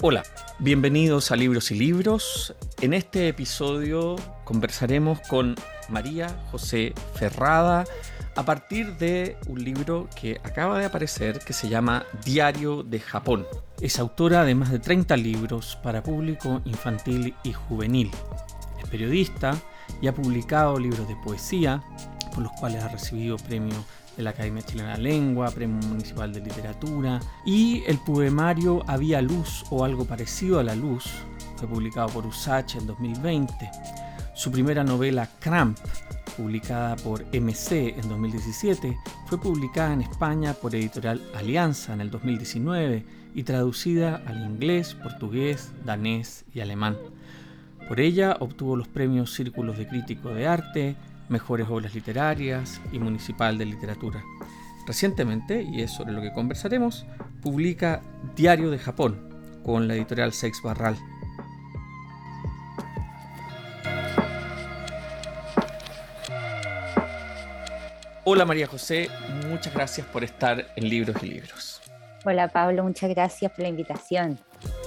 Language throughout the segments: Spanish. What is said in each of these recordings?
Hola, bienvenidos a Libros y Libros. En este episodio conversaremos con María José Ferrada a partir de un libro que acaba de aparecer que se llama Diario de Japón. Es autora de más de 30 libros para público infantil y juvenil. Es periodista y ha publicado libros de poesía, por los cuales ha recibido premios de la Academia Chilena de Lengua, Premio Municipal de Literatura, y el poemario Había Luz o algo parecido a la luz, fue publicado por USACH en 2020. Su primera novela, Cramp, publicada por MC en 2017, fue publicada en España por Editorial Alianza en el 2019 y traducida al inglés, portugués, danés y alemán. Por ella obtuvo los premios Círculos de Crítico de Arte, Mejores Obras Literarias y Municipal de Literatura. Recientemente, y es sobre lo que conversaremos, publica Diario de Japón con la editorial Sex Barral. Hola María José, muchas gracias por estar en Libros y Libros. Hola Pablo, muchas gracias por la invitación.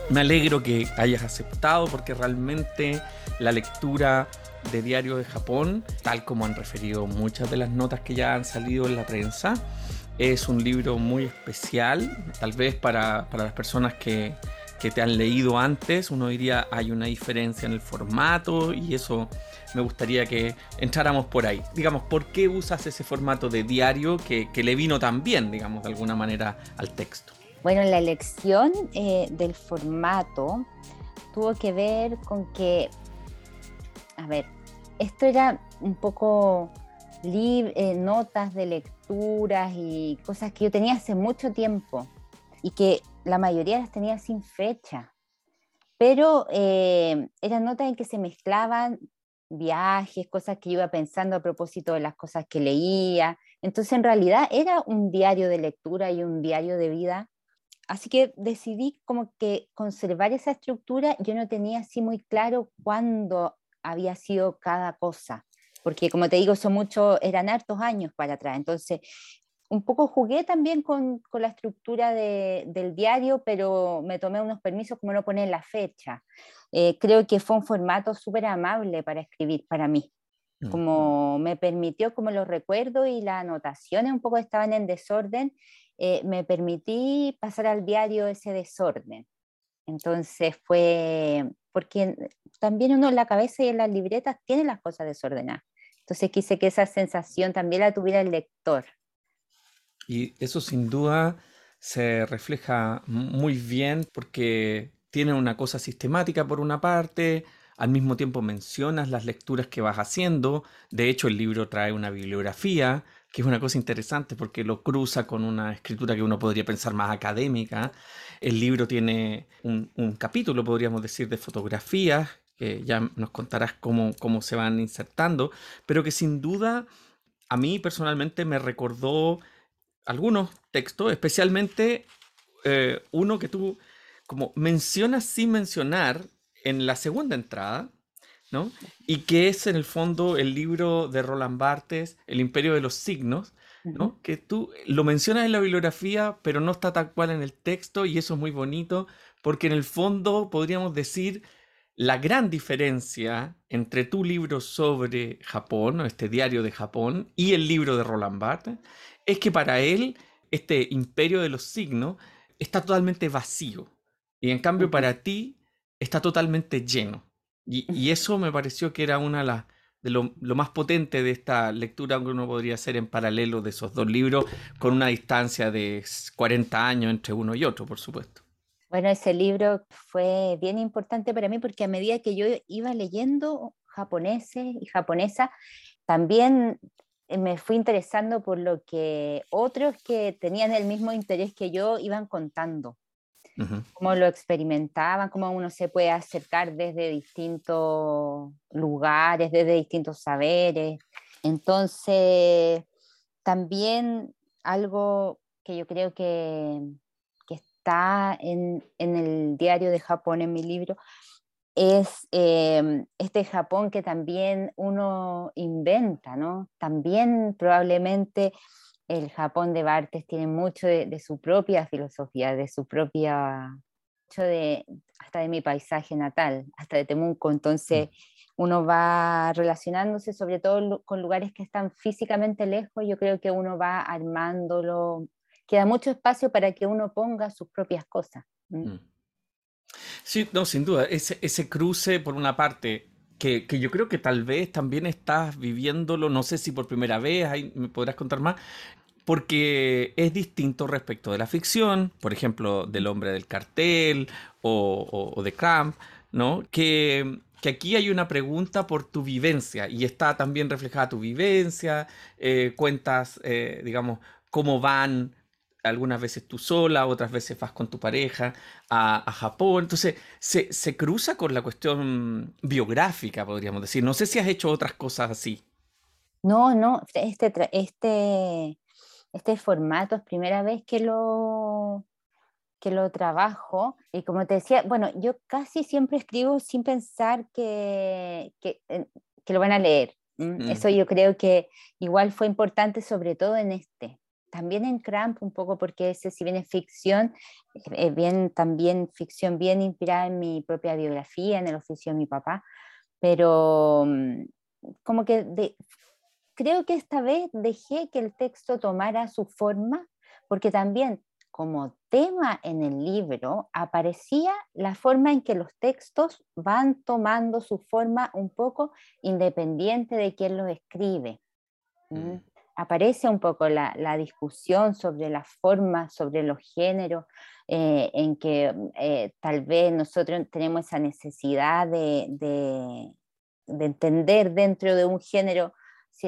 Me alegro que hayas aceptado porque realmente la lectura de Diario de Japón, tal como han referido muchas de las notas que ya han salido en la prensa. Es un libro muy especial, tal vez para, las personas que, que, te han leído antes, uno diría hay una diferencia en el formato y eso me gustaría que entráramos por ahí. Digamos, ¿por qué usas ese formato de diario que, que le vino tan bien, digamos, de alguna manera al texto? Bueno, la elección eh, del formato tuvo que ver con que a ver, esto era un poco eh, notas de lecturas y cosas que yo tenía hace mucho tiempo y que la mayoría las tenía sin fecha, pero eh, eran notas en que se mezclaban viajes, cosas que iba pensando a propósito de las cosas que leía. Entonces, en realidad era un diario de lectura y un diario de vida. Así que decidí como que conservar esa estructura. Yo no tenía así muy claro cuándo había sido cada cosa, porque como te digo, son muchos, eran hartos años para atrás, entonces un poco jugué también con, con la estructura de, del diario, pero me tomé unos permisos como no poner la fecha. Eh, creo que fue un formato súper amable para escribir para mí, como me permitió, como lo recuerdo, y las anotaciones un poco estaban en desorden, eh, me permití pasar al diario ese desorden. Entonces fue, porque también uno en la cabeza y en las libretas tiene las cosas desordenadas. Entonces quise que esa sensación también la tuviera el lector. Y eso sin duda se refleja muy bien porque tiene una cosa sistemática por una parte, al mismo tiempo mencionas las lecturas que vas haciendo, de hecho el libro trae una bibliografía, que es una cosa interesante porque lo cruza con una escritura que uno podría pensar más académica. El libro tiene un, capítulo, podríamos decir, de fotografías, que ya nos contarás cómo, cómo se van insertando, pero que sin duda a mí personalmente me recordó algunos textos, especialmente eh, uno que tú como mencionas sin mencionar en la segunda entrada, ¿no? Y que es en el fondo el libro de Roland Barthes, El Imperio de los Signos, ¿no? Que tú lo mencionas en la bibliografía, pero no está tal cual en el texto y eso es muy bonito, porque en el fondo podríamos decir la gran diferencia entre tu libro sobre Japón, o este diario de Japón, y el libro de Roland Barthes, es que para él este imperio de los signos está totalmente vacío. Y en cambio para ti está totalmente lleno. Y, eso me pareció que era una de, lo, más potente de esta lectura que uno podría hacer en paralelo de esos dos libros, con una distancia de 40 años entre uno y otro, por supuesto. Bueno, ese libro fue bien importante para mí porque a medida que yo iba leyendo japoneses y japonesa, también me fui interesando por lo que otros que tenían el mismo interés que yo iban contando cómo lo experimentaban, cómo uno se puede acercar desde distintos lugares, desde distintos saberes. Entonces, también algo que yo creo que, está en, en, el diario de Japón, en mi libro, es eh, este Japón que también uno inventa, ¿no? También probablemente el Japón de Bartes tiene mucho de, su propia filosofía, de su propia de, hasta de mi paisaje natal, hasta de Temuco, entonces Mm. uno va relacionándose sobre todo con lugares que están físicamente lejos, yo creo que uno va armándolo, queda mucho espacio para que uno ponga sus propias cosas. Mm. Sí, no, sin duda, ese, ese cruce por una parte, que, que yo creo que tal vez también estás viviéndolo, no sé si por primera vez, ahí me podrás contar más, porque es distinto respecto de la ficción, por ejemplo, del hombre del cartel o, de Crumb, ¿no? Que, que aquí hay una pregunta por tu vivencia y está también reflejada tu vivencia, eh, cuentas, eh, digamos, cómo van algunas veces tú sola, otras veces vas con tu pareja a, a Japón. Entonces, se, se cruza con la cuestión biográfica, podríamos decir. No sé si has hecho otras cosas así. No, no, este, este, este formato es primera vez que lo, que lo trabajo y como te decía, bueno, yo casi siempre escribo sin pensar que, que, eh, que lo van a leer. Mm. Eso yo creo que igual fue importante, sobre todo en este. También en Cramp un poco porque ese si bien es ficción, es bien también ficción bien inspirada en mi propia biografía, en el oficio de mi papá, pero mm, como que de- creo que esta vez dejé que el texto tomara su forma, porque también como tema en el libro aparecía la forma en que los textos van tomando su forma un poco independiente de quién los escribe. Mm. Aparece un poco la, la discusión sobre las formas, sobre los géneros, eh, en que eh, tal vez nosotros tenemos esa necesidad de, de- de entender dentro de un género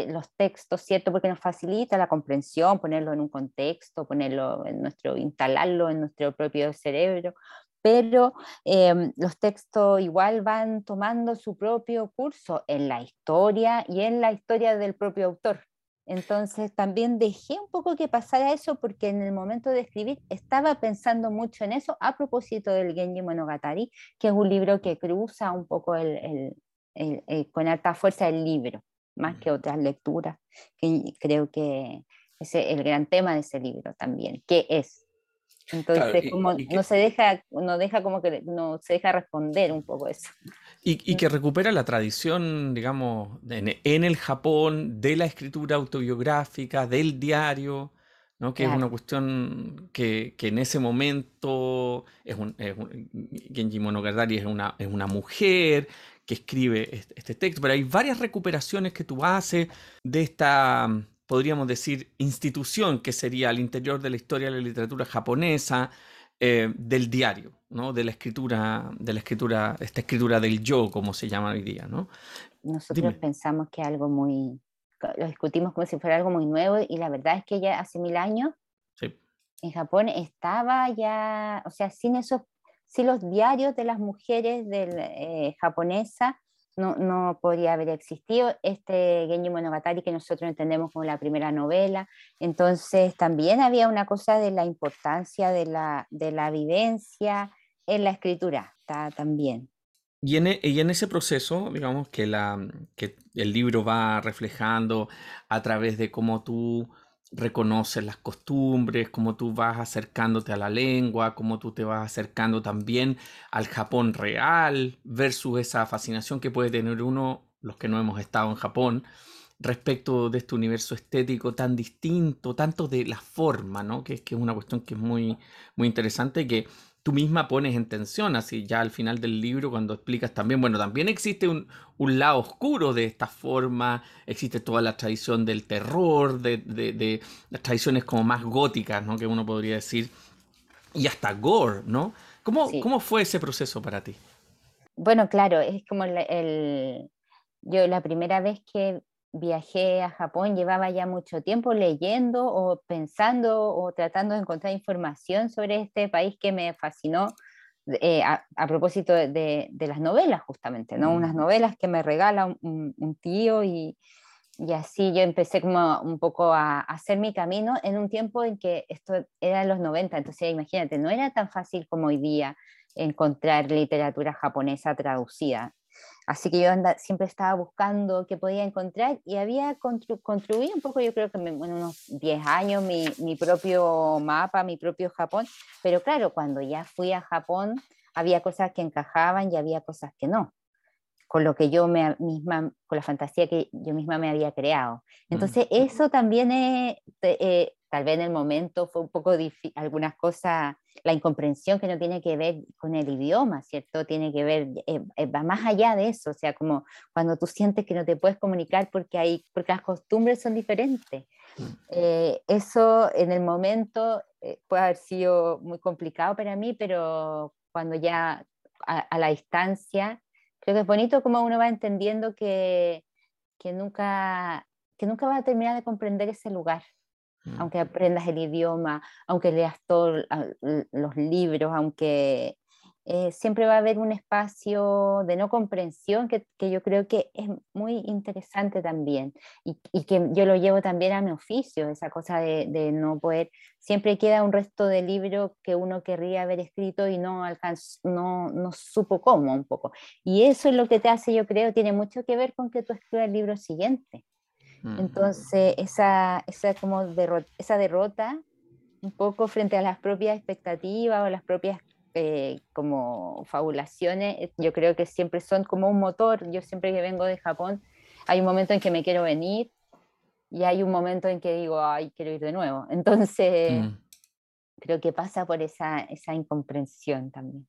los textos, ¿cierto? Porque nos facilita la comprensión, ponerlo en un contexto, ponerlo en nuestro, instalarlo en nuestro propio cerebro, pero eh, los textos igual van tomando su propio curso en la historia y en la historia del propio autor. Entonces también dejé un poco que pasara eso porque en el momento de escribir estaba pensando mucho en eso a propósito del Genji Monogatari, que es un libro que cruza un poco el, el- el- con alta fuerza el libro, más que otras lecturas, que creo que ese es el gran tema de ese libro también, ¿qué es? Entonces, Claro, y- como y que- no se deja, no deja como que no se deja responder un poco eso. Y, y que recupera la tradición, digamos, en, en el Japón de la escritura autobiográfica, del diario, ¿no? Que es una Claro. cuestión que, que en ese momento es un, es un- Genji Monogatari es una, es una mujer que escribe este, este texto, pero hay varias recuperaciones que tú haces de esta, podríamos decir, institución que sería al interior de la historia de la literatura japonesa, eh, del diario, ¿no? De la escritura, de la escritura, esta escritura del yo, como se llama hoy día, ¿no? Nosotros Dime. pensamos que algo muy, lo discutimos como si fuera algo muy nuevo y la verdad es que ya hace mil años Sí. en Japón estaba ya, o sea, sin esos, sin los diarios de las mujeres del, eh, japonesas, no, no podría haber existido este Genji Monogatari que nosotros entendemos como la primera novela. Entonces también había una cosa de la importancia de la, de la vivencia en la escritura, también. Y en, e- y en ese proceso, digamos, que, la, que el libro va reflejando a través de cómo tú reconoces las costumbres, cómo tú vas acercándote a la lengua, cómo tú te vas acercando también al Japón real, versus esa fascinación que puede tener uno, los que no hemos estado en Japón, respecto de este universo estético tan distinto, tanto de la forma, ¿no? Que, que es una cuestión que es muy, muy interesante, que tú misma pones en tensión, así ya al final del libro, cuando explicas también, bueno, también existe un, un lado oscuro de esta forma, existe toda la tradición del terror, de, de- de las tradiciones como más góticas, ¿no? Que uno podría decir, y hasta gore, ¿no? ¿Cómo, Sí. cómo fue ese proceso para ti? Bueno, claro, es como el, el- yo la primera vez que viajé a Japón llevaba ya mucho tiempo leyendo o pensando o tratando de encontrar información sobre este país que me fascinó eh, a, a propósito de, de- las novelas justamente, ¿no? Unas Mm. novelas que me regala un, un- tío y, y así yo empecé como un poco a, a hacer mi camino en un tiempo en que esto era los 90, entonces imagínate, no era tan fácil como hoy día encontrar literatura japonesa traducida. Así que yo siempre estaba buscando qué podía encontrar y había construido un poco, yo creo que en unos 10 años, mi, mi, propio mapa, mi propio Japón. Pero claro, cuando ya fui a Japón, había cosas que encajaban y había cosas que no, con lo que yo me, misma, con la fantasía que yo misma me había creado. Entonces, mm. eso también es, eh, tal vez en el momento fue un poco difícil, algunas cosas, la incomprensión que no tiene que ver con el idioma, ¿cierto? Tiene que ver, eh, eh, va más allá de eso, o sea, como cuando tú sientes que no te puedes comunicar porque, hay, porque las costumbres son diferentes. Mm. Eh, eso en el momento puede haber sido muy complicado para mí, pero cuando ya a, a, la distancia, creo que es bonito como uno va entendiendo que, que, nunca, que nunca va a terminar de comprender ese lugar. Mm. aunque aprendas el idioma, aunque leas todos los libros, aunque eh, siempre va a haber un espacio de no comprensión que, que yo creo que es muy interesante también y, y, que yo lo llevo también a mi oficio, esa cosa de, de, no poder, siempre queda un resto de libro que uno querría haber escrito y no, alcanzó, no, no supo cómo un poco. Y eso es lo que te hace, yo creo, tiene mucho que ver con que tú escribas el libro siguiente. Entonces, esa, esa, como derrota, esa derrota, un poco frente a las propias expectativas o las propias eh, como fabulaciones, eh, yo creo que siempre son como un motor. Yo siempre que vengo de Japón, hay un momento en que me quiero venir y hay un momento en que digo, ay, quiero ir de nuevo. Entonces, mm. creo que pasa por esa, esa incomprensión también.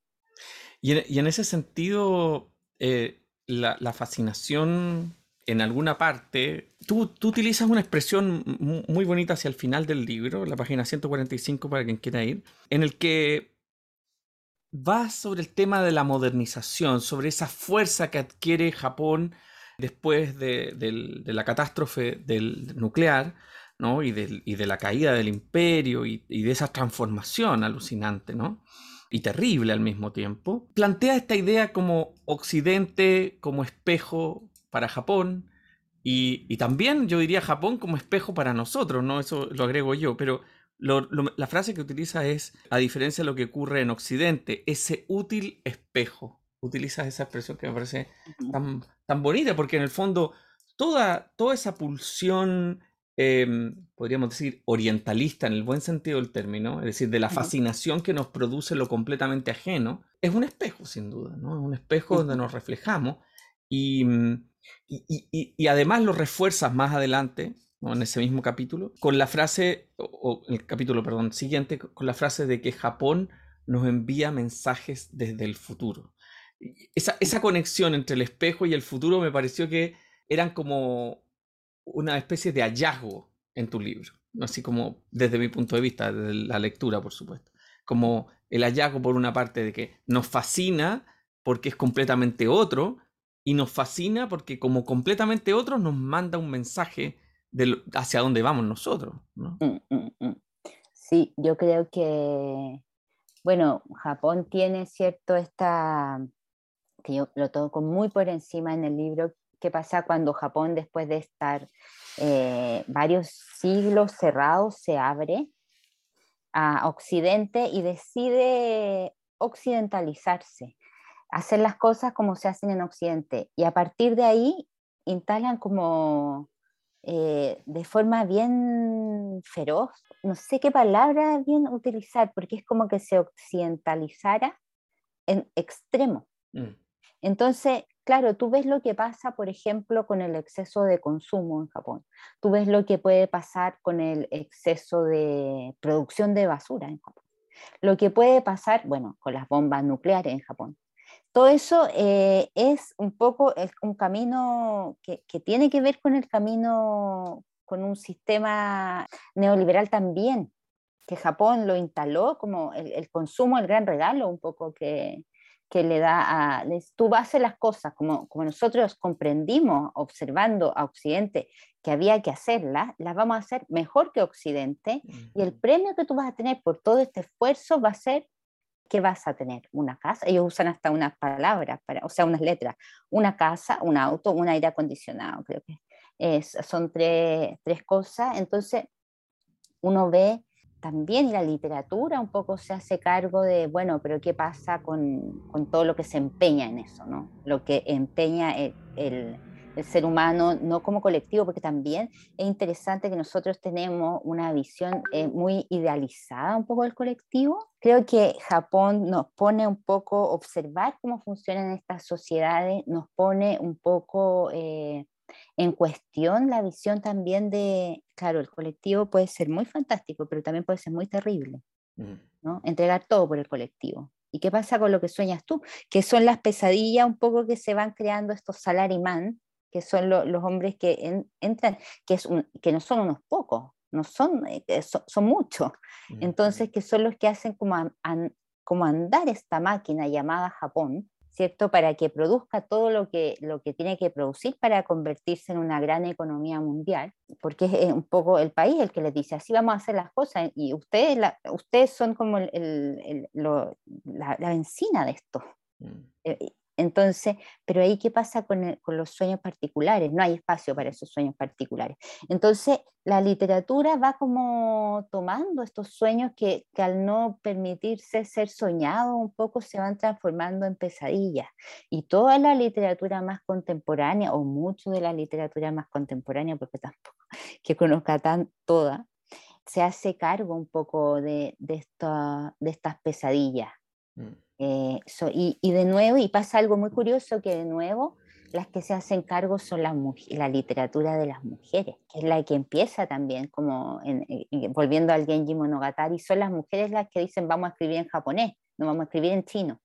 Y en, y en ese sentido, eh, la, la, fascinación en alguna parte, tú, tú, utilizas una expresión muy bonita hacia el final del libro, la página 145 para quien quiera ir, en el que vas sobre el tema de la modernización, sobre esa fuerza que adquiere Japón después de, la catástrofe del nuclear. Y, de, y la caída del imperio y, y, de esa transformación alucinante. Y terrible al mismo tiempo. Plantea esta idea como Occidente, como espejo para Japón y, también yo diría Japón como espejo para nosotros, ¿no? Eso lo agrego yo, pero la frase que utiliza es, a diferencia de lo que ocurre en Occidente, ese útil espejo. Utilizas esa expresión que me parece tan, tan bonita, porque en el fondo toda, toda esa pulsión, em, podríamos decir, orientalista en el buen sentido del término, es decir, de la fascinación que nos produce lo completamente ajeno, es un espejo, sin duda, ¿no? Es un espejo donde nos reflejamos y mm, y, además lo refuerzas más adelante, en ese mismo capítulo, con la frase, o, el capítulo, perdón, siguiente, con la frase de que Japón nos envía mensajes desde el futuro. Esa, esa conexión entre el espejo y el futuro me pareció que eran como una especie de hallazgo en tu libro, así como desde mi punto de vista, de la lectura, por supuesto. Como el hallazgo por una parte de que nos fascina porque es completamente otro, y nos fascina porque como completamente otros nos manda un mensaje de hacia dónde vamos nosotros. ¿no? Mm, mm, mm. Sí, yo creo que, bueno, Japón tiene cierto esta, que yo lo toco muy por encima en el libro, qué pasa cuando Japón después de estar eh, varios siglos cerrados se abre a Occidente y decide occidentalizarse hacer las cosas como se hacen en Occidente. Y a partir de ahí instalan como eh, de forma bien feroz, no sé qué palabra bien utilizar, porque es como que se occidentalizara en extremo. Mm. Entonces, claro, tú ves lo que pasa, por ejemplo, con el exceso de consumo en Japón. Tú ves lo que puede pasar con el exceso de producción de basura en Japón. Lo que puede pasar, bueno, con las bombas nucleares en Japón todo eso eh, es un poco un camino que, tiene que ver con el camino, con un sistema neoliberal también, que Japón lo instaló como el, consumo, el gran regalo un poco que, le da a... Tú vas a hacer las cosas como, como nosotros comprendimos observando a Occidente que había que hacerlas, las vamos a hacer mejor que Occidente y el premio que tú vas a tener por todo este esfuerzo va a ser ¿qué vas a tener? Una casa, ellos usan hasta unas palabras, para, o sea, unas letras, una casa, un auto, un aire acondicionado, creo que es, son tres, tres cosas, entonces uno ve también la literatura un poco se hace cargo de, bueno, pero ¿qué pasa con, con todo lo que se empeña en eso, ¿no? Lo que empeña el, el, ser humano, no como colectivo, porque también es interesante que nosotros tenemos una visión eh, muy idealizada un poco del colectivo. Creo que Japón nos pone un poco observar cómo funcionan estas sociedades, nos pone un poco... Eh, en cuestión la visión también de, claro, el colectivo puede ser muy fantástico, pero también puede ser muy terrible. ¿no? Entregar todo por el colectivo. ¿Y qué pasa con lo que sueñas tú? Que son las pesadillas un poco que se van creando estos salaryman, que son los hombres que entran, que, es que no son unos pocos, no son, eh, son, muchos. Mm, Entonces, que son los que hacen como, como andar esta máquina llamada Japón, ¿cierto? Para que produzca todo lo que, lo que tiene que producir para convertirse en una gran economía mundial, porque es un poco el país el que les dice, así vamos a hacer las cosas, y ustedes, ustedes son como el, la, la, de esto. Mm. Eh, entonces, pero ahí qué pasa con, los sueños particulares, no hay espacio para esos sueños particulares. Entonces, la literatura va como tomando estos sueños que, al no permitirse ser soñados un poco se van transformando en pesadillas. Y toda la literatura más contemporánea, o mucho de la literatura más contemporánea, porque tampoco que conozca tan toda, se hace cargo un poco de, de, de estas pesadillas. Mm. Eh, y, de nuevo, y pasa algo muy curioso, que de nuevo las que se hacen cargo son la, la literatura de las mujeres, que es la que empieza también, como volviendo al Genji Monogatari, son las mujeres las que dicen vamos a escribir en japonés, no vamos a escribir en chino.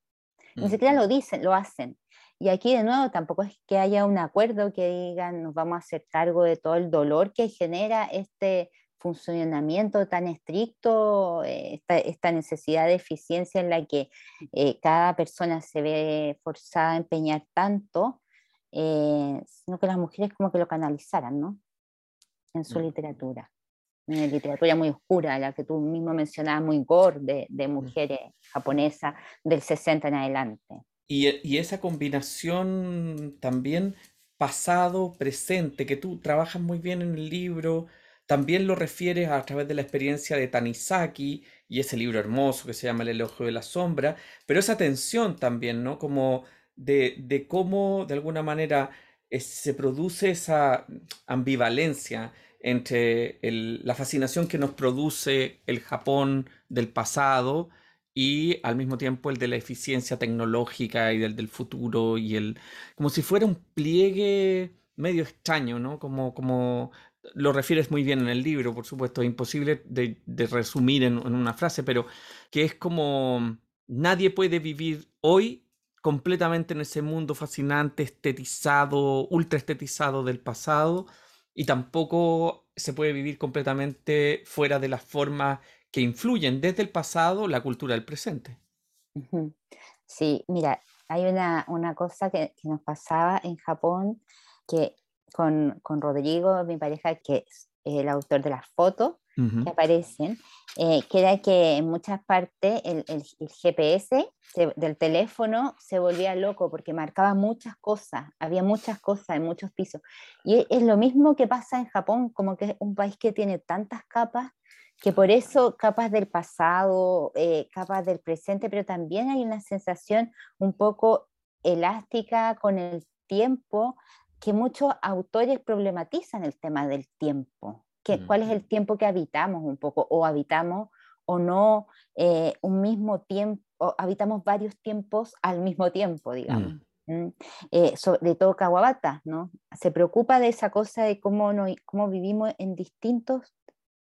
Ni siquiera lo dicen, lo hacen. Y aquí de nuevo tampoco es que haya un acuerdo que digan nos vamos a hacer cargo de todo el dolor que genera este funcionamiento tan estricto, eh, esta, necesidad de eficiencia en la que eh, cada persona se ve forzada a empeñar tanto, eh, sino que las mujeres como que lo canalizaran, ¿no? En su mm. literatura. Una literatura muy oscura, la que tú mismo mencionabas, muy gore, de, de mm. mujeres japonesas del 60 en adelante. Y, y esa combinación también pasado, presente, que tú trabajas muy bien en el libro, también lo refieres a través de la experiencia de Tanizaki y ese libro hermoso que se llama El elogio de la sombra, pero esa tensión también, ¿no? Como de, cómo de alguna manera se produce esa ambivalencia entre la fascinación que nos produce el Japón del pasado y al mismo tiempo el de la eficiencia tecnológica y del, del futuro y el como si fuera un pliegue medio extraño, ¿no? Como, como lo refieres muy bien en el libro, por supuesto, es imposible de, resumir en, una frase, pero que es como nadie puede vivir hoy completamente en ese mundo fascinante, estetizado, ultra estetizado del pasado, y tampoco se puede vivir completamente fuera de las formas que influyen desde el pasado la cultura del presente. Sí, mira, hay una, cosa que, que nos pasaba en Japón que con, con Rodrigo, mi pareja, que es el autor de las fotos que aparecen, eh, que era que en muchas partes el, el, GPS del teléfono se volvía loco porque marcaba muchas cosas, había muchas cosas en muchos pisos. Y es, lo mismo que pasa en Japón, como que es un país que tiene tantas capas que por eso capas del pasado, eh, capas del presente, pero también hay una sensación un poco elástica con el tiempo que muchos autores problematizan el tema del tiempo, que, cuál es el tiempo que habitamos un poco, o habitamos o no eh, un mismo tiempo, o habitamos varios tiempos al mismo tiempo, digamos. Mm. Eh, sobre todo Kawabata, ¿no? Se preocupa de esa cosa de cómo, no, cómo vivimos en distintos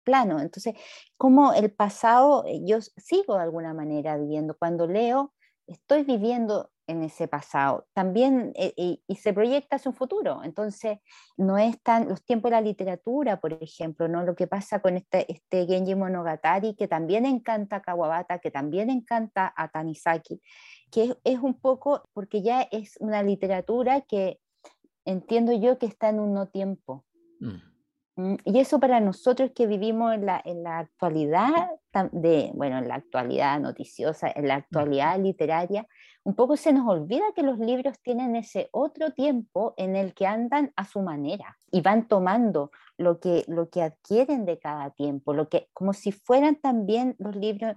planos. Entonces, como el pasado, eh, yo sigo de alguna manera viviendo. Cuando leo, estoy viviendo en ese pasado. También, eh, y, se proyecta hacia un futuro. Entonces, no es tan los tiempos de la literatura, por ejemplo, ¿no? Lo que pasa con este, este Genji Monogatari, que también encanta a Kawabata, que también encanta a Tanizaki, que es, un poco, porque ya es una literatura que entiendo yo que está en un no tiempo. Mm. Mm, y eso para nosotros que vivimos en la, en la actualidad, de, bueno, en la actualidad noticiosa, en la actualidad literaria, un poco se nos olvida que los libros tienen ese otro tiempo en el que andan a su manera y van tomando lo que, lo que adquieren de cada tiempo, lo que, como si fueran también los libros,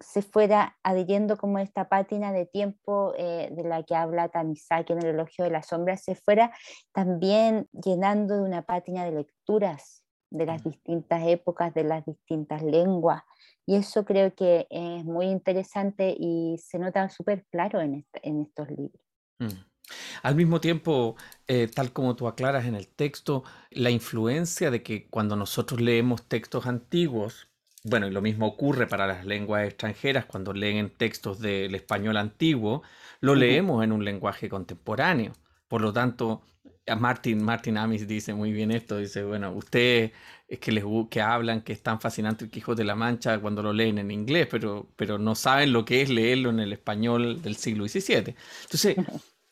se fuera adhiriendo como esta pátina de tiempo eh, de la que habla Tanizaki en el elogio de la sombra, se fuera también llenando de una pátina de lecturas de las distintas épocas, de las distintas lenguas. Y eso creo que es muy interesante y se nota súper claro en, en, estos libros. Mm. Al mismo tiempo, eh, tal como tú aclaras en el texto, la influencia de que cuando nosotros leemos textos antiguos, bueno, y lo mismo ocurre para las lenguas extranjeras, cuando leen textos del español antiguo, lo leemos en un lenguaje contemporáneo. Por lo tanto, Martin, Martin Amis dice muy bien esto, dice, bueno, ustedes es que les que hablan que es tan fascinante el Quijote de la Mancha cuando lo leen en inglés, pero, pero no saben lo que es leerlo en el español del siglo XVII. Entonces,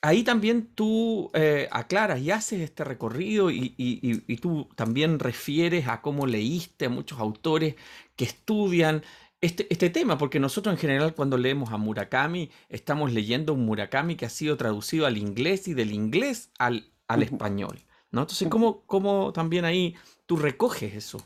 ahí también tú eh, aclaras y haces este recorrido y, tú también refieres a cómo leíste a muchos autores que estudian este, este, tema, porque nosotros en general cuando leemos a Murakami estamos leyendo un Murakami que ha sido traducido al inglés y del inglés al, al español. ¿no? Entonces, ¿cómo, ¿cómo, también ahí tú recoges eso?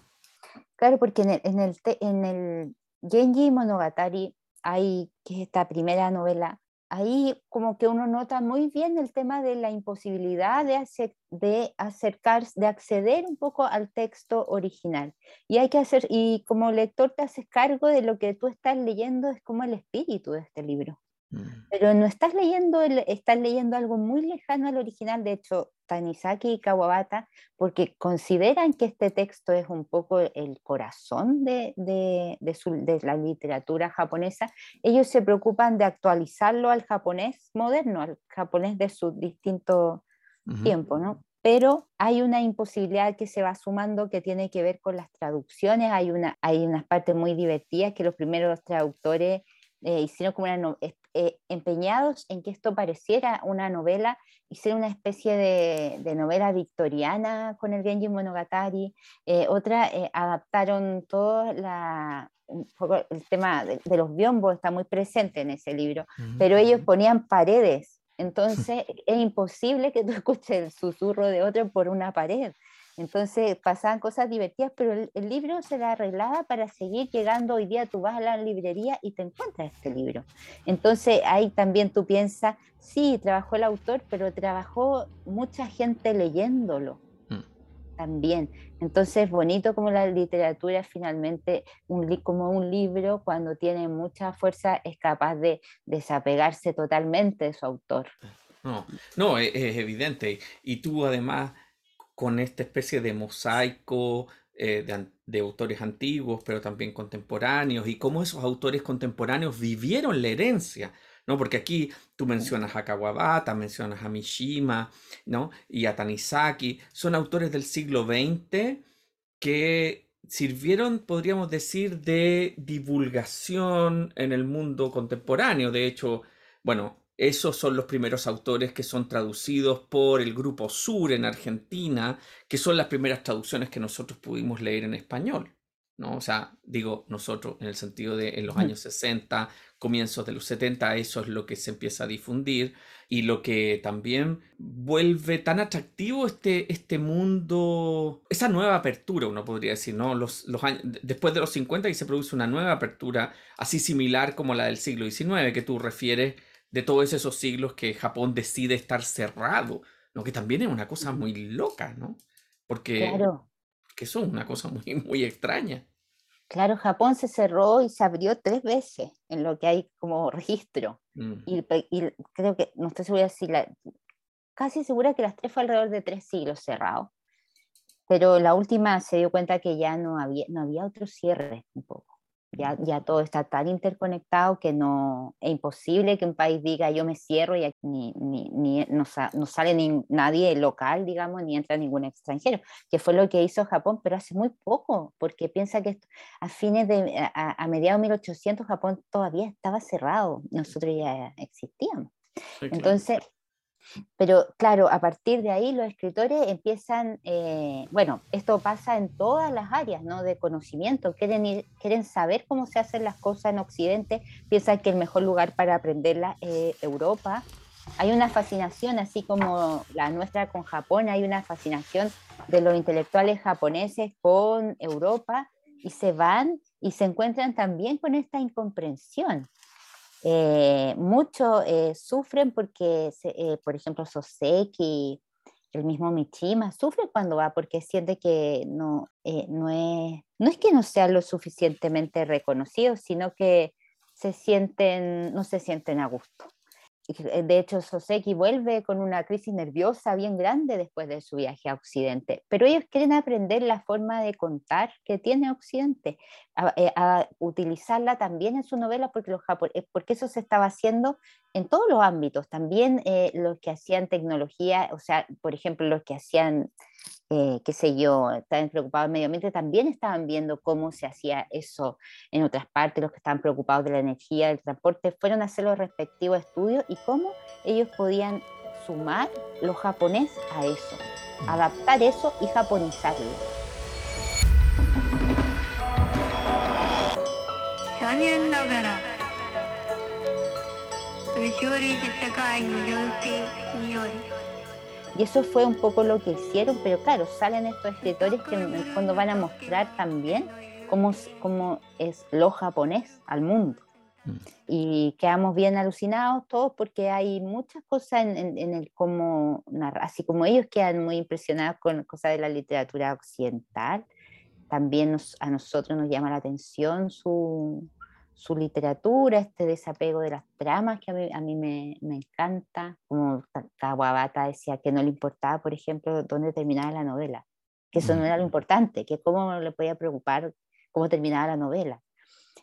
Claro, porque en el, en el, en el Genji Monogatari hay, que es esta primera novela, ahí como que uno nota muy bien el tema de la imposibilidad de, acercarse, de acceder un poco al texto original. Y hay que hacer, y como lector te haces cargo de lo que tú estás leyendo, es como el espíritu de este libro. Mm. Pero no estás leyendo, estás leyendo algo muy lejano al original, de hecho, Tanizaki y Kawabata, porque consideran que este texto es un poco el corazón de, de, de, la literatura japonesa, ellos se preocupan de actualizarlo al japonés moderno, al japonés de su distinto tiempo, ¿no? Pero hay una imposibilidad que se va sumando que tiene que ver con las traducciones, hay, una, hay unas partes muy divertidas que los primeros traductores eh, hicieron como una eh, empeñados en que esto pareciera una novela, hicieron una especie de, novela victoriana con el Genji Monogatari, eh, otra adaptaron todo la, el tema de, los biombos, está muy presente en ese libro, pero ellos ponían paredes, entonces es imposible que tú escuches el susurro de otro por una pared. Entonces pasaban cosas divertidas, pero el, libro se la arreglaba para seguir llegando. Hoy día tú vas a la librería y te encuentras este libro. Entonces ahí también tú piensas, sí, trabajó el autor, pero trabajó mucha gente leyéndolo mm. también. Entonces es bonito como la literatura finalmente, un, como un libro, cuando tiene mucha fuerza, es capaz de desapegarse totalmente de su autor. No, no, es, es evidente. Y tú además con esta especie de mosaico eh, de, autores antiguos, pero también contemporáneos, y cómo esos autores contemporáneos vivieron la herencia, ¿no? Porque aquí tú mencionas a Kawabata, mencionas a Mishima, ¿no? Y a Tanizaki, son autores del siglo XX que sirvieron, podríamos decir, de divulgación en el mundo contemporáneo. De hecho, bueno, esos son los primeros autores que son traducidos por el Grupo Sur en Argentina, que son las primeras traducciones que nosotros pudimos leer en español. ¿no? O sea, digo nosotros en el sentido de en los años 60, comienzos de los 70, eso es lo que se empieza a difundir y lo que también vuelve tan atractivo este, este mundo, esa nueva apertura, uno podría decir, ¿no? Los, los años, después de los 50 y se produce una nueva apertura, así similar como la del siglo XIX, que tú refieres de todos esos siglos que Japón decide estar cerrado, ¿no? Que también es una cosa muy loca, ¿no? Porque, claro. eso es una cosa muy, muy extraña. Claro, Japón se cerró y se abrió tres veces en lo que hay como registro. Mm. Y, creo que, no estoy segura si la, casi segura que las tres fue alrededor de tres siglos cerrado. Pero la última se dio cuenta que ya no había, no había otro cierre un poco. Ya, ya, todo está tan interconectado que no es imposible que un país diga yo me cierro y ni, ni, ni no, no, sale ni nadie local, digamos, ni entra ningún extranjero, que fue lo que hizo Japón, pero hace muy poco, porque piensa que a fines de, a, a mediados de 1800 Japón todavía estaba cerrado, nosotros ya existíamos. Entonces, pero claro, a partir de ahí los escritores empiezan, eh, bueno, esto pasa en todas las áreas ¿no? de conocimiento, quieren, quieren saber cómo se hacen las cosas en Occidente, piensan que el mejor lugar para aprenderla es Europa. Hay una fascinación, así como la nuestra con Japón, hay una fascinación de los intelectuales japoneses con Europa y se van y se encuentran también con esta incomprensión. Eh, muchos eh, sufren porque, eh, por ejemplo, Soseki, el mismo Michima, sufre cuando va porque siente que no, no, es, no es que no sea lo suficientemente reconocido, sino que se sienten, no se sienten a gusto. Eh, de hecho, Soseki vuelve con una crisis nerviosa bien grande después de su viaje a Occidente, pero ellos quieren aprender la forma de contar que tiene Occidente, a, eh, utilizarla también en su novela, porque, los eh, porque eso se estaba haciendo en todos los ámbitos, también los que hacían tecnología, o sea, por ejemplo, los que hacían eh, qué sé yo, estaban preocupados del medio ambiente, también estaban viendo cómo se hacía eso en otras partes, los que estaban preocupados de la energía, del transporte, fueron a hacer los respectivos estudios y cómo ellos podían sumar lo japonés a eso, mm. adaptar eso y japonizarlo. Y eso fue un poco lo que hicieron, pero claro, salen estos escritores que en el fondo van a mostrar también cómo, cómo es lo japonés al mundo. Mm. Y quedamos bien alucinados todos porque hay muchas cosas en, en, el cómo narrar, así como ellos quedan muy impresionados con cosas de la literatura occidental, también a nosotros nos llama la atención su, su literatura, este desapego de las tramas que a mí, a mí me, me, encanta, como Kawabata decía que no le importaba, por ejemplo, dónde terminaba la novela, que eso no era lo importante, que cómo le podía preocupar cómo terminaba la novela.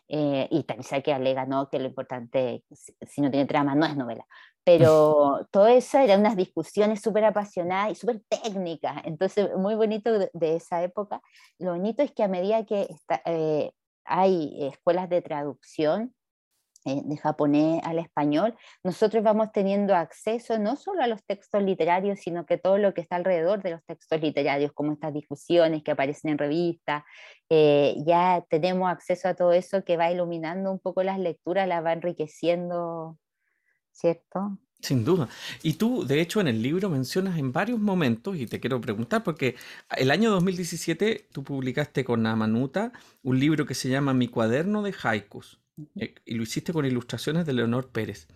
Eh, y también que alega ¿no? que lo importante, si no tiene trama, no es novela. Pero todo eso eran unas discusiones súper apasionadas y súper técnicas. Entonces, muy bonito de, esa época. Lo bonito es que a medida que está, eh, hay escuelas de traducción eh, de japonés al español, nosotros vamos teniendo acceso no solo a los textos literarios, sino que todo lo que está alrededor de los textos literarios, como estas discusiones que aparecen en revistas, eh, ya tenemos acceso a todo eso que va iluminando un poco las lecturas, las va enriqueciendo, ¿cierto? Sin duda. Y tú, de hecho, en el libro mencionas en varios momentos, y te quiero preguntar, porque el año 2017 tú publicaste con Amanuta un libro que se llama Mi cuaderno de haikus. Eh, y lo hiciste con ilustraciones de Leonor Pérez.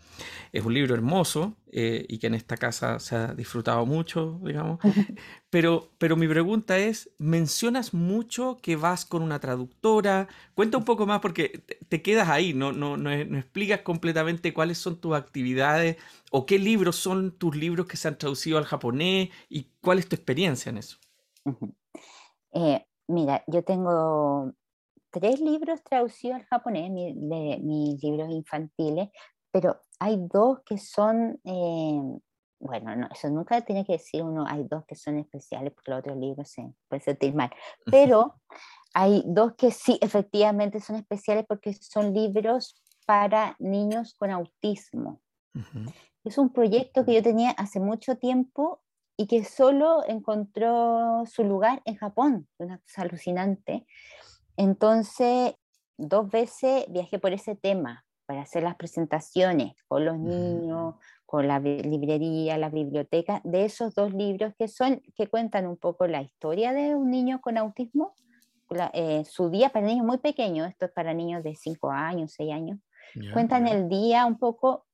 Es un libro hermoso eh, y que en esta casa se ha disfrutado mucho, digamos. Pero, pero mi pregunta es, mencionas mucho que vas con una traductora. Cuenta un poco más porque te, quedas ahí, no, no, no, explicas completamente cuáles son tus actividades o qué libros son tus libros que se han traducido al japonés y cuál es tu experiencia en eso. Eh, mira, yo tengo tres libros traducidos al japonés, de mis libros infantiles, pero hay dos que son, eh, bueno, no, eso nunca tiene que decir uno, hay dos que son especiales porque los otros libros se pueden sentir mal, pero hay dos que sí, efectivamente son especiales porque son libros para niños con autismo. Es un proyecto que yo tenía hace mucho tiempo y que solo encontró su lugar en Japón, una cosa alucinante. Entonces, dos veces viajé por ese tema para hacer las presentaciones con los niños, con la librería, la biblioteca, de esos dos libros que, son, que cuentan un poco la historia de un niño con autismo, eh, su día para niños muy pequeños, esto es para niños de 5 años, 6 años, cuentan el día un poco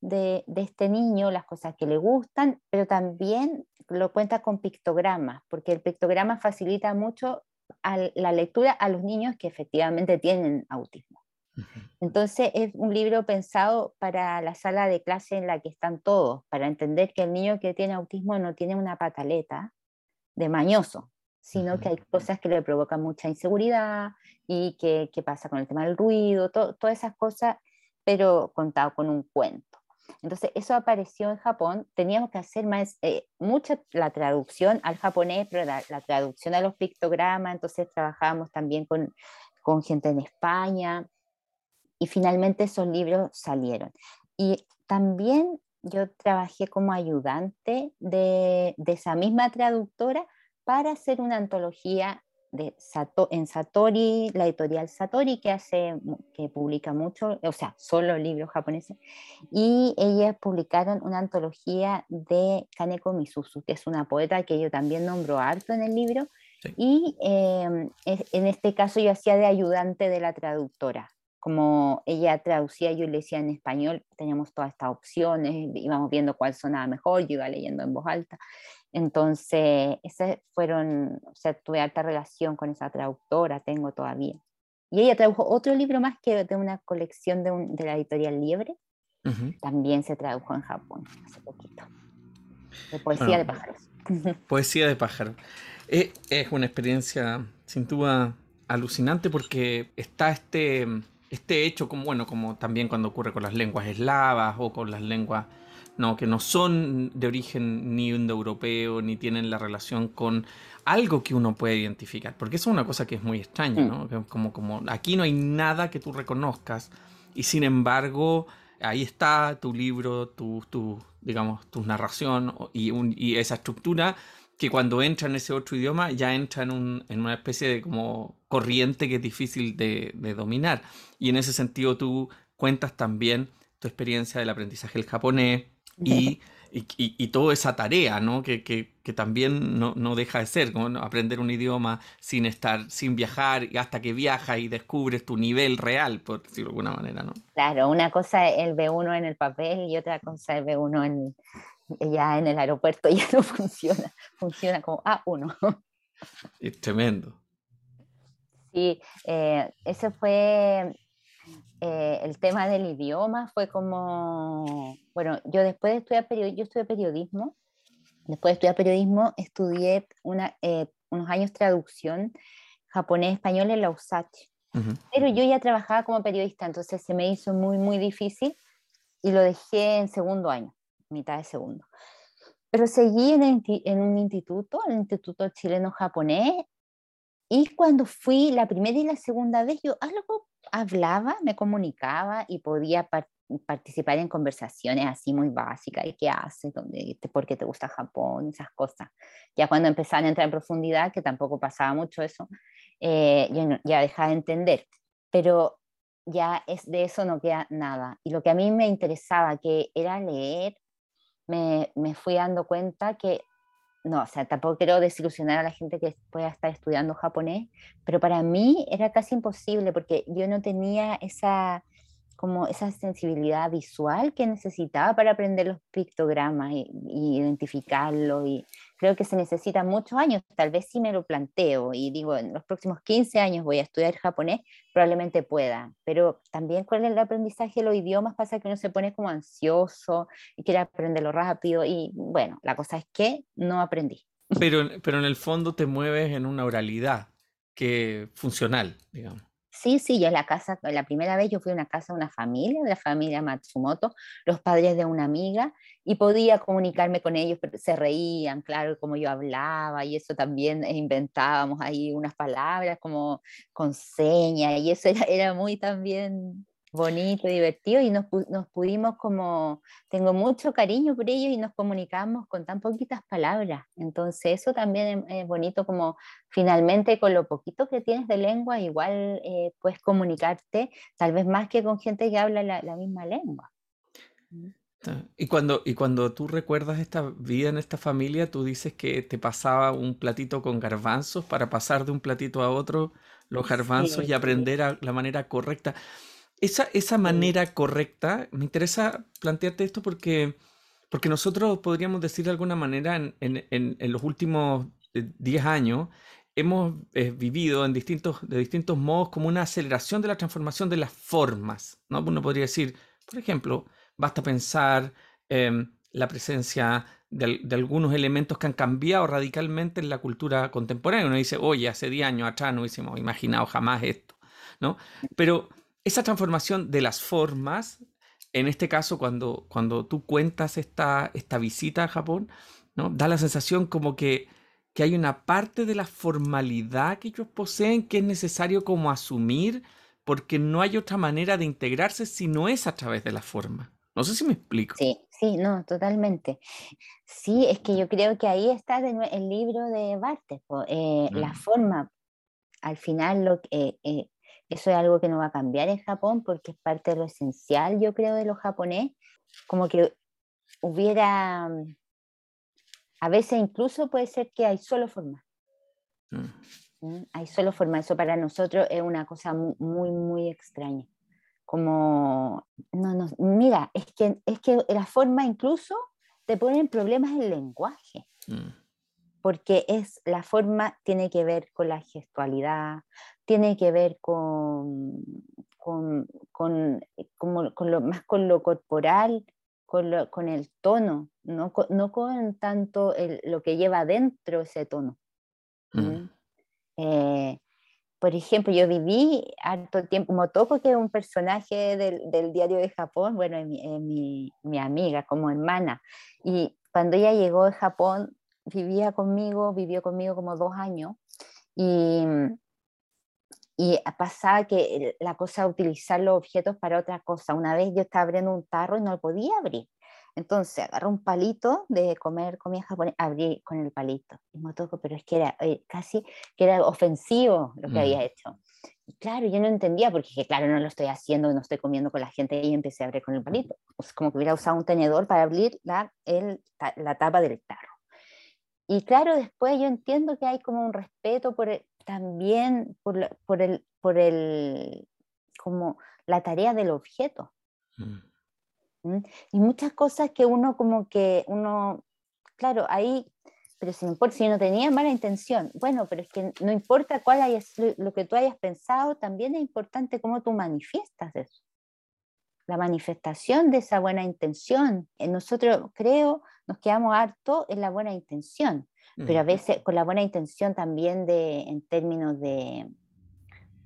de, de, este niño, las cosas que le gustan, pero también lo cuenta con pictogramas, porque el pictograma facilita mucho la lectura a los niños que efectivamente tienen autismo. Entonces es un libro pensado para la sala de clase en la que están todos, para entender que el niño que tiene autismo no tiene una pataleta de mañoso, sino que hay cosas que le provocan mucha inseguridad y que, pasa con el tema del ruido, todas esas cosas, pero contado con un cuento. Entonces, eso apareció en Japón. Teníamos que hacer más, eh, mucha la traducción al japonés, pero la, traducción a los pictogramas. Entonces, trabajábamos también con, con gente en España. Y finalmente esos libros salieron. Y también yo trabajé como ayudante de, de esa misma traductora para hacer una antología de Sato, en Satori, la editorial Satori, que hace, que publica mucho, o sea, solo libros japoneses, y ellas publicaron una antología de Kaneko Misuzu, que es una poeta que yo también nombro harto en el libro, y em, en este caso yo hacía de ayudante de la traductora, como ella traducía, yo le decía en español, teníamos todas estas opciones, íbamos viendo cuál sonaba mejor, yo iba leyendo en voz alta. Entonces, esas fueron, o sea, tuve alta relación con esa traductora, tengo todavía. Y ella tradujo otro libro más que de una colección de, de la editorial Liebre, también se tradujo en Japón hace poquito. De poesía de pájaros. Poesía de pájaros. Eh, es una experiencia sin duda alucinante porque está este, este hecho, como, bueno, como también cuando ocurre con las lenguas eslavas o con las lenguas no, que no son de origen ni indoeuropeo, ni tienen la relación con algo que uno puede identificar, porque eso es una cosa que es muy extraña, ¿no? Mm. Como, como aquí no hay nada que tú reconozcas y sin embargo ahí está tu libro, tu, tu digamos, tu narración y, y, esa estructura que cuando entra en ese otro idioma ya entra en, un, en una especie de como corriente que es difícil de, de dominar. Y en ese sentido tú cuentas también tu experiencia del aprendizaje del japonés, y, y, toda esa tarea, ¿no? Que, que, que también no, no, deja de ser, como aprender un idioma sin estar, sin viajar, y hasta que viajas y descubres tu nivel real, por decirlo de alguna manera, ¿no? Claro, una cosa es el B1 en el papel y otra cosa es el B1 en, ya en el aeropuerto, ya no funciona, funciona como A1. Es tremendo. Sí, eh, ese fue eh, el tema del idioma fue como, bueno, yo después de estudiar periodismo, yo estudié periodismo, después de estudiar periodismo estudié una, eh, unos años traducción japonés-español en la USACH, pero yo ya trabajaba como periodista, entonces se me hizo muy, muy difícil y lo dejé en segundo año, mitad de segundo. Pero seguí en, en un instituto, el Instituto Chileno-Japonés, y cuando fui la primera y la segunda vez, yo algo hablaba, me comunicaba y podía participar en conversaciones así muy básicas, ¿y qué haces? ¿Por qué te gusta Japón? Esas cosas. Ya cuando empezaron a entrar en profundidad, que tampoco pasaba mucho eso, eh, ya, ya dejaba de entender. Pero ya es, de eso no queda nada. Y lo que a mí me interesaba, que era leer, me, me fui dando cuenta que no, o sea, tampoco quiero desilusionar a la gente que pueda estar estudiando japonés, pero para mí era casi imposible porque yo no tenía esa, como esa sensibilidad visual que necesitaba para aprender los pictogramas y, identificarlo y creo que se necesita muchos años, tal vez si me lo planteo y digo, en los próximos 15 años voy a estudiar japonés, probablemente pueda, pero también con el aprendizaje de los idiomas pasa que uno se pone como ansioso y quiere aprenderlo rápido y bueno, la cosa es que no aprendí. Pero, pero en el fondo te mueves en una oralidad que funcional, digamos. Sí, sí, yo la casa, la primera vez yo fui a una casa de una familia, de la familia Matsumoto, los padres de una amiga, y podía comunicarme con ellos, pero se reían, claro, como yo hablaba, y eso también eh, inventábamos ahí unas palabras como con señas, y eso era muy también bonito, divertido y nos, nos, pudimos como, tengo mucho cariño por ellos y nos comunicamos con tan poquitas palabras. Entonces eso también es, bonito como finalmente con lo poquito que tienes de lengua igual eh, puedes comunicarte tal vez más que con gente que habla la, la misma lengua. Y cuando, y cuando tú recuerdas esta vida en esta familia, tú dices que te pasaba un platito con garbanzos para pasar de un platito a otro los garbanzos y aprender a la manera correcta. Esa, esa manera correcta, me interesa plantearte esto porque, porque nosotros podríamos decir de alguna manera en, en, en, los últimos 10 eh, años hemos eh, vivido en distintos, de distintos modos como una aceleración de la transformación de las formas. ¿no? Uno podría decir, por ejemplo, basta pensar en la presencia de, de, algunos elementos que han cambiado radicalmente en la cultura contemporánea. Uno dice, oye, hace 10 años atrás no hubiésemos imaginado jamás esto. ¿no? Pero esa transformación de las formas, en este caso, cuando, cuando tú cuentas esta, esta visita a Japón, ¿no? da la sensación como que, que hay una parte de la formalidad que ellos poseen que es necesario como asumir porque no hay otra manera de integrarse si no es a través de la forma. No sé si me explico. Sí, sí, no, totalmente. Sí, es que yo creo que ahí está el libro de Bartes, eh, la mm. forma, al final lo, eh, eh, eso es algo que no va a cambiar en Japón porque es parte de lo esencial, yo creo, de los japonés, como que hubiera, a veces incluso puede ser que hay solo forma. Mm. Hay solo forma, eso para nosotros es una cosa muy, muy extraña. Como, no, no, mira, es que, es que la forma incluso te ponen problemas el lenguaje. Mm porque es la forma tiene que ver con la gestualidad, tiene que ver con, con, con, lo, más con lo corporal, con, con el tono, no con, no con tanto lo que lleva dentro ese tono. Mm. Eh, por ejemplo, yo viví harto tiempo, Motoko, que es un personaje del, del diario de Japón, bueno, es mi, mi, mi, amiga, como hermana, y cuando ella llegó a Japón, vivía conmigo, vivió conmigo como dos años y, y pasaba que la cosa de utilizar los objetos para otra cosa. Una vez yo estaba abriendo un tarro y no lo podía abrir. Entonces agarré un palito de comer comida japonesa, abrí con el palito. Y me pero es que era eh, casi que era ofensivo lo que había mm. hecho. Y claro, yo no entendía porque claro, no lo estoy haciendo, no estoy comiendo con la gente y empecé a abrir con el palito. Pues como que hubiera usado un tenedor para abrir la, el, la tapa del tarro. Y claro, después yo entiendo que hay como un respeto por también por, por, el, por el, como la tarea del objeto. Mm. Y muchas cosas que uno como que uno, claro, ahí, pero si no importa, si no tenía mala intención, bueno, pero es que no importa cuál hayas, lo que tú hayas pensado, también es importante cómo tú manifiestas eso la manifestación de esa buena intención. Eh, nosotros creo, nos quedamos harto en la buena intención, pero a veces con la buena intención también de, en términos de,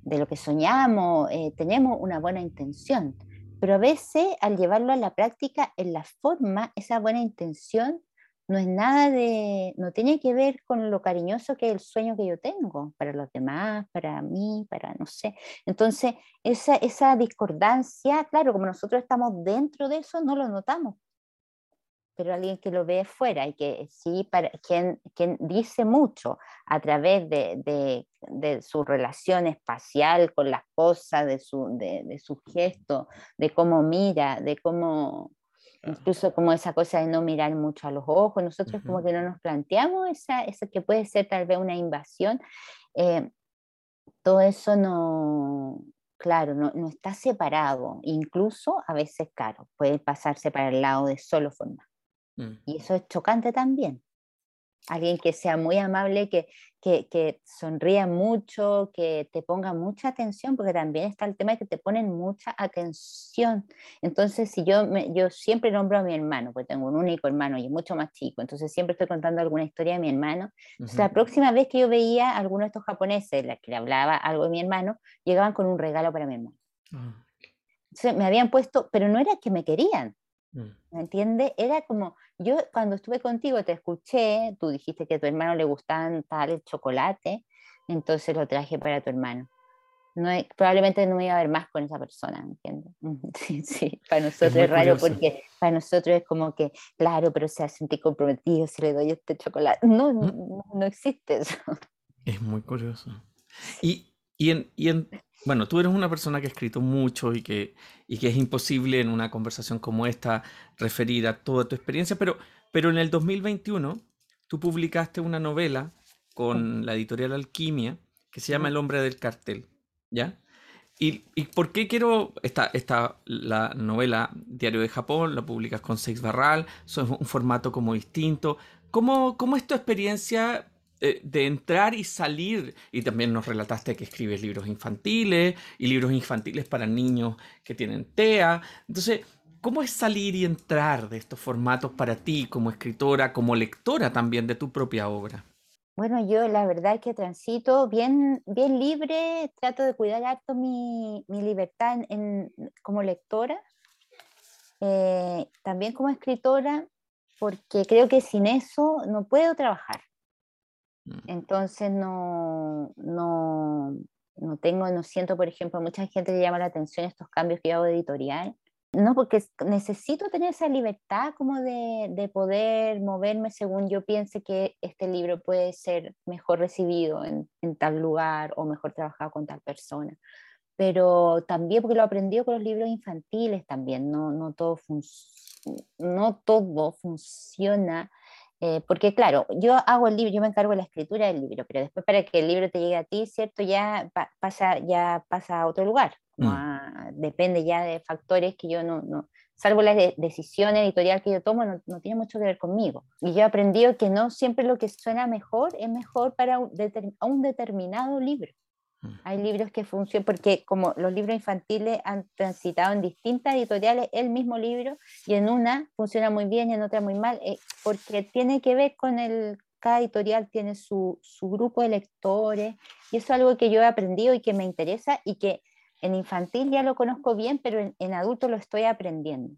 de lo que soñamos, eh, tenemos una buena intención, pero a veces al llevarlo a la práctica, en la forma, esa buena intención no es nada de, no tiene que ver con lo cariñoso que es el sueño que yo tengo para los demás, para mí, para no sé. Entonces, esa, esa discordancia, claro, como nosotros estamos dentro de eso, no lo notamos. Pero alguien que lo ve fuera y que sí, para, quien, quien dice mucho a través de, de, de, su relación espacial con las cosas, de su, de, de su gesto, de cómo mira, de cómo, incluso como esa cosa de no mirar mucho a los ojos, nosotros como que no nos planteamos esa, eso que puede ser tal vez una invasión, eh, todo eso no, claro, no, no, está separado, incluso a veces, claro, puede pasarse para el lado de solo forma. Mm. Y eso es chocante también alguien que sea muy amable, que, que, que, sonría mucho, que te ponga mucha atención, porque también está el tema de que te ponen mucha atención. Entonces, si yo, me, yo siempre nombro a mi hermano, porque tengo un único hermano y es mucho más chico, entonces siempre estoy contando alguna historia de mi hermano. Entonces, la próxima vez que yo veía a alguno de estos japoneses, la que le hablaba algo de mi hermano, llegaban con un regalo para mi hermano. Ah. Entonces, me habían puesto, pero no era que me querían. ¿Me entiende? Era como, yo cuando estuve contigo te escuché, tú dijiste que a tu hermano le gustaban tal el chocolate, entonces lo traje para tu hermano. No, probablemente no iba a ver más con esa persona, ¿me entiendes? Sí, sí, para nosotros es, raro porque para nosotros es como que, claro, pero se ha sentido comprometido si le doy este chocolate. No, mm. no, no, existe eso. Es muy curioso. Y, y, en, y en bueno, tú eres una persona que ha escrito mucho y que, y que es imposible en una conversación como esta referir a toda tu experiencia, pero, pero en el 2021 tú publicaste una novela con la editorial Alquimia que se llama El hombre del cartel, ¿ya? ¿Y, y por qué quiero esta, esta, la novela Diario de Japón, la publicas con Seix Barral, es un formato como distinto? ¿Cómo, ¿Cómo es tu experiencia eh, de entrar y salir, y también nos relataste que escribes libros infantiles y libros infantiles para niños que tienen TEA. Entonces, ¿cómo es salir y entrar de estos formatos para ti como escritora, como lectora también de tu propia obra? Bueno, yo la verdad es que transito bien, bien libre, trato de cuidar harto mi, mi libertad en, como lectora, eh, también como escritora, porque creo que sin eso no puedo trabajar. Mm. Entonces no, no, no tengo, no siento, por ejemplo, mucha gente le llama la atención estos cambios que yo hago de editorial. No, porque necesito tener esa libertad como de, de, poder moverme según yo piense que este libro puede ser mejor recibido en, en, tal lugar o mejor trabajado con tal persona. Pero también porque lo he aprendido con los libros infantiles también, no, no, todo, no todo funciona eh, porque claro, yo hago el libro, yo me encargo de la escritura del libro, pero después para que el libro te llegue a ti, ¿cierto? Ya pasa, ya pasa a otro lugar. Mm. depende ya de factores que yo no, no salvo la decisión editorial que yo tomo, no, no, tiene mucho que ver conmigo. Y yo he aprendido que no siempre lo que suena mejor es mejor para un, un determinado libro. Mm. Hay libros que funcionan, porque como los libros infantiles han transitado en distintas editoriales el mismo libro y en una funciona muy bien y en otra muy mal, eh, porque tiene que ver con el, cada editorial tiene su, su, grupo de lectores y eso es algo que yo he aprendido y que me interesa y que en infantil ya lo conozco bien, pero en, en adulto lo estoy aprendiendo.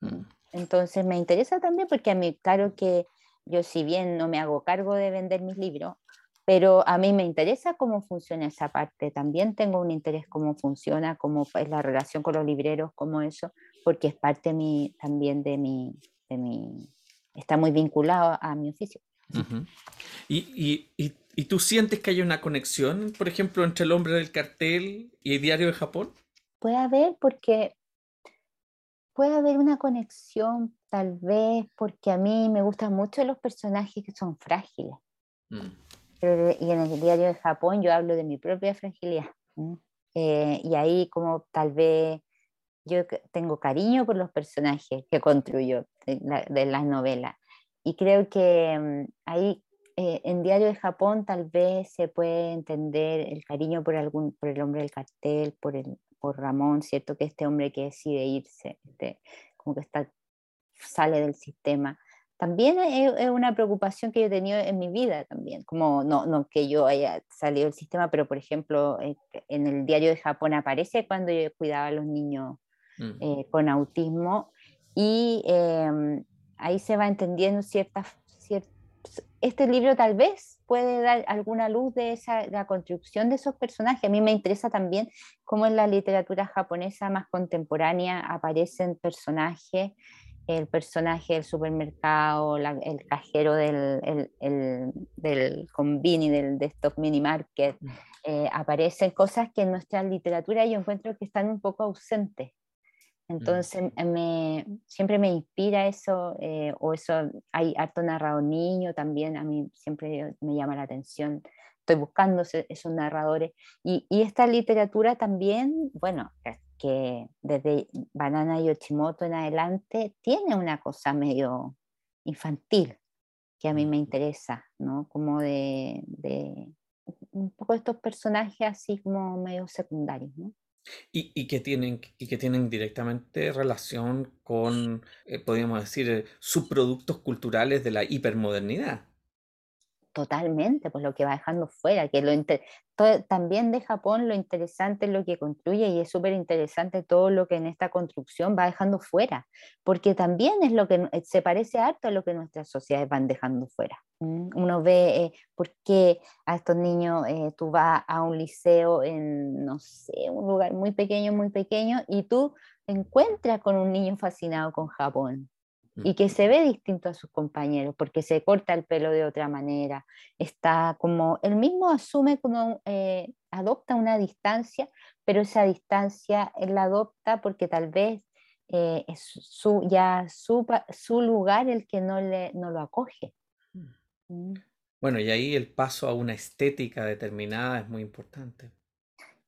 Mm. Entonces me interesa también porque a mí, claro que yo si bien no me hago cargo de vender mis libros, pero a mí me interesa cómo funciona esa parte. También tengo un interés cómo funciona, cómo es la relación con los libreros, cómo eso, porque es parte mi, también de mi, de mi, está muy vinculado a mi oficio. ¿Y, y, y, tú sientes que hay una conexión, por ejemplo, entre el hombre del cartel y el diario de Japón? Puede haber, porque puede haber una conexión, tal vez, porque a mí me gustan mucho los personajes que son frágiles. Mm y en el diario de Japón yo hablo de mi propia fragilidad. Eh, y ahí como tal vez yo tengo cariño por los personajes que construyo de, las novelas. Y creo que mm, ahí eh, en Diario de Japón tal vez se puede entender el cariño por, algún, por el hombre del cartel, por, el, por Ramón, ¿cierto? Que este hombre que decide irse, este, como que está, sale del sistema también es, una preocupación que yo he tenido en mi vida también, como no, no que yo haya salido del sistema, pero por ejemplo eh, en el diario de Japón aparece cuando yo cuidaba a los niños mm. eh, con autismo y em, ahí se va entendiendo ciertas, ciertas... Este libro tal vez puede dar alguna luz de esa, la construcción de esos personajes. A mí me interesa también cómo en la literatura japonesa más contemporánea aparecen personajes el personaje del supermercado, el cajero del, el, el, del convini, del, de estos mini market, mm. eh, aparecen cosas que en nuestra literatura yo encuentro que están un poco ausentes. Entonces mm. me, siempre me inspira eso, eh, o eso, hay harto narrador niño también, a mí siempre me llama la atención, estoy buscando esos narradores, y, y esta literatura también, bueno, que desde Banana y Ochimoto en adelante tiene una cosa medio infantil que a mí me interesa, ¿no? Como de, de un poco estos personajes así como medio secundarios, ¿no? Y, y, que tienen, y que tienen directamente relación con, eh, podríamos decir, eh, subproductos culturales de la hipermodernidad. Totalmente, pues lo que va dejando fuera, que lo también de Japón lo interesante es lo que construye y es súper interesante todo lo que en esta construcción va dejando fuera, porque también es lo que eh, se parece harto a lo que nuestras sociedades van dejando fuera. Uno ve eh, por qué a estos niños eh, tú vas a un liceo en, no sé, un lugar muy pequeño, muy pequeño, y tú encuentras con un niño fascinado con Japón y que se ve distinto a sus compañeros porque se corta el pelo de otra manera, está como, él mismo asume como, eh, adopta una distancia, pero esa distancia él la adopta porque tal vez eh, es su, ya su, su, lugar el que no, le, no lo acoge. Mm. Mm. Bueno, y ahí el paso a una estética determinada es muy importante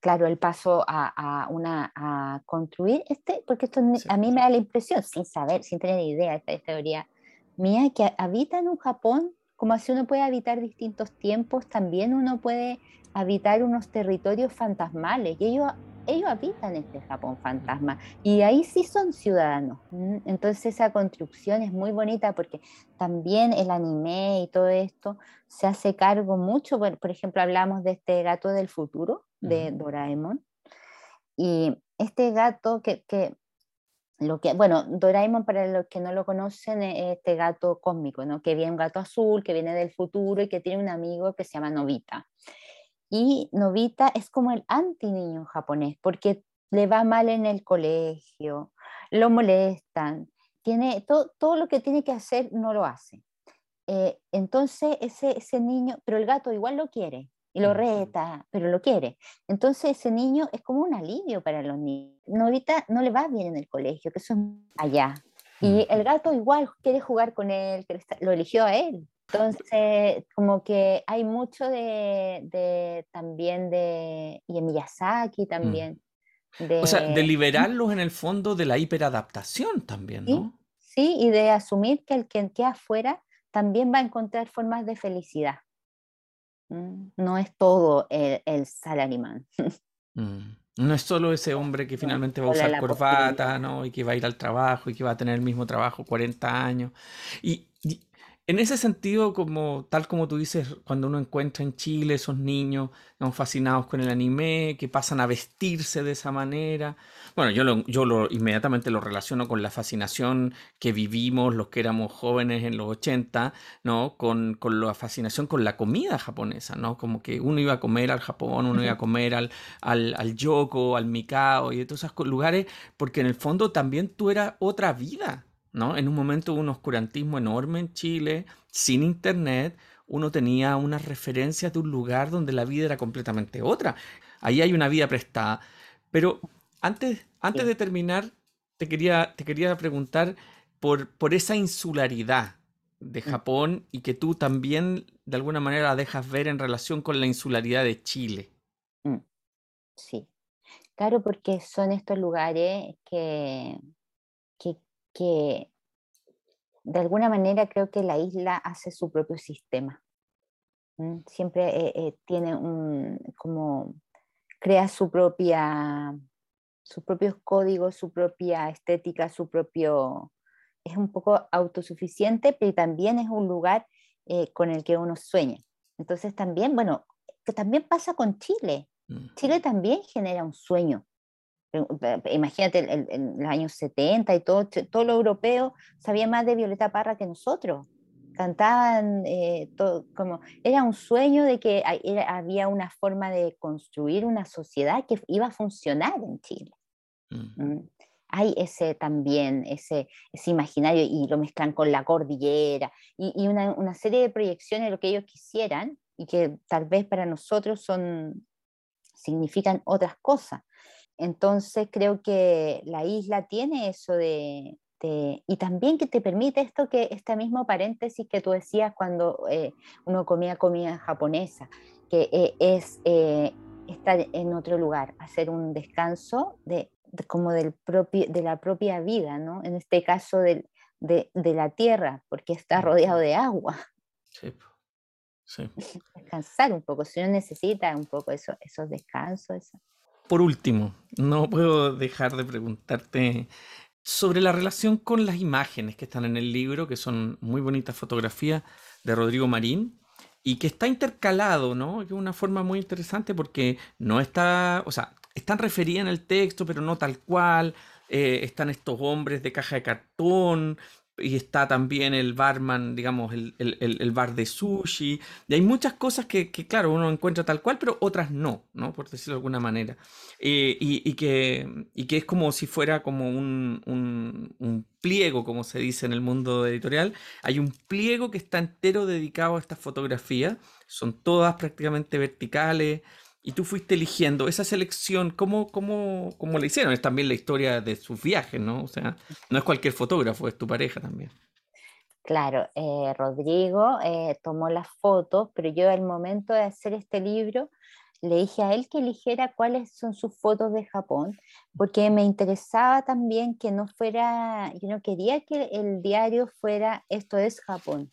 claro, el paso a, una, a construir este, porque esto a mí me da la impresión, sin saber, sin tener idea de esta teoría mía, que habitan un Japón, como así uno puede habitar distintos tiempos, también uno puede habitar unos territorios fantasmales, y ellos, ellos habitan este Japón fantasma, y ahí sí son ciudadanos. Entonces esa construcción es muy bonita porque también el anime y todo esto se hace cargo mucho, por, por ejemplo, hablamos de este gato del futuro, de Doraemon. Y este gato que, que, lo que, bueno, Doraemon para los que no lo conocen es este gato cósmico, ¿no? Que viene un gato azul, que viene del futuro y que tiene un amigo que se llama Novita. Y Novita es como el anti niño japonés, porque le va mal en el colegio, lo molestan, tiene todo, todo lo que tiene que hacer no lo hace. Eh, entonces ese, ese niño, pero el gato igual lo quiere y lo reta, pero lo quiere. Entonces ese niño es como un alivio para los niños. No, ahorita no le va bien en el colegio, que eso es allá. Y el gato igual quiere jugar con él, lo eligió a él. Entonces, como que hay mucho de, de también de, y en Miyazaki también. o sea, de liberarlos en el fondo de la hiperadaptación también, ¿no? Sí, y de asumir que el que queda afuera también va a encontrar formas de felicidad. Mm, no es todo el, el salaryman. Mm. No es solo ese hombre que finalmente va a usar corbata, ¿no? Y que va a ir al trabajo y que va a tener el mismo trabajo 40 años. Y, en ese sentido, como tal como tú dices, cuando uno encuentra en Chile esos niños fascinados con el anime, que pasan a vestirse de esa manera, bueno, yo, lo, yo lo, inmediatamente lo relaciono con la fascinación que vivimos los que éramos jóvenes en los 80, ¿no? Con, con la fascinación con la comida japonesa, ¿no? Como que uno iba a comer al Japón, uno iba a comer al, al, al Yoko, al Mikao y todos esos lugares, porque en el fondo también tú eras otra vida, ¿no? En un momento de un oscurantismo enorme en Chile, sin internet, uno tenía unas referencias de un lugar donde la vida era completamente otra. Ahí hay una vida prestada. Pero antes, antes de terminar, te quería, te quería preguntar por, por esa insularidad de mm. Japón y que tú también de alguna manera la dejas ver en relación con la insularidad de Chile. Mm. Sí, claro, porque son estos lugares que, que de alguna manera creo que la isla hace su propio sistema. Siempre eh, eh, tiene un, como, crea su propia, sus propios códigos, su propia estética, su propio, es un poco autosuficiente, pero también es un lugar eh, con el que uno sueña. Entonces también, bueno, que también pasa con Chile. Mm. Chile también genera un sueño. Imagínate en los años 70 y todo, todo lo europeo sabía más de Violeta Parra que nosotros. Cantaban eh, todo, como era un sueño de que había una forma de construir una sociedad que iba a funcionar en Chile. Mm. Mm. Hay ese también, ese, ese imaginario y lo mezclan con la cordillera y, y una, una serie de proyecciones de lo que ellos quisieran y que tal vez para nosotros son, significan otras cosas. Entonces creo que la isla tiene eso de, y también que te permite esto que este mismo paréntesis que tú decías cuando eh, uno comía comida japonesa, que eh, es eh, estar en otro lugar, hacer un descanso de, como del propio, de la propia vida, ¿no? En este caso de, la tierra, porque está rodeado de agua. Sí. sí. Descansar un poco, si uno necesita un poco eso, esos descansos. Eso por último, no puedo dejar de preguntarte sobre la relación con las imágenes que están en el libro, que son muy bonitas fotografías de Rodrigo Marín, y que está intercalado, ¿no? De una forma muy interesante porque no está, o sea, están referidas en el texto, pero no tal cual. Eh, están estos hombres de caja de cartón, y está también el barman, digamos, el, el, bar de sushi. Y hay muchas cosas que, que, claro, uno encuentra tal cual, pero otras no, ¿no? Por decirlo de alguna manera. Eh, y, y, que, y que es como si fuera como un, un, un, pliego, como se dice en el mundo editorial. Hay un pliego que está entero dedicado a estas fotografías. Son todas prácticamente verticales y tú fuiste eligiendo esa selección, ¿cómo, cómo, cómo la hicieron? Es también la historia de sus viajes, ¿no? O sea, no es cualquier fotógrafo, es tu pareja también. Claro, eh, Rodrigo eh, tomó las fotos, pero yo al momento de hacer este libro le dije a él que eligiera cuáles son sus fotos de Japón, porque me interesaba también que no fuera, yo no quería que el diario fuera esto es Japón,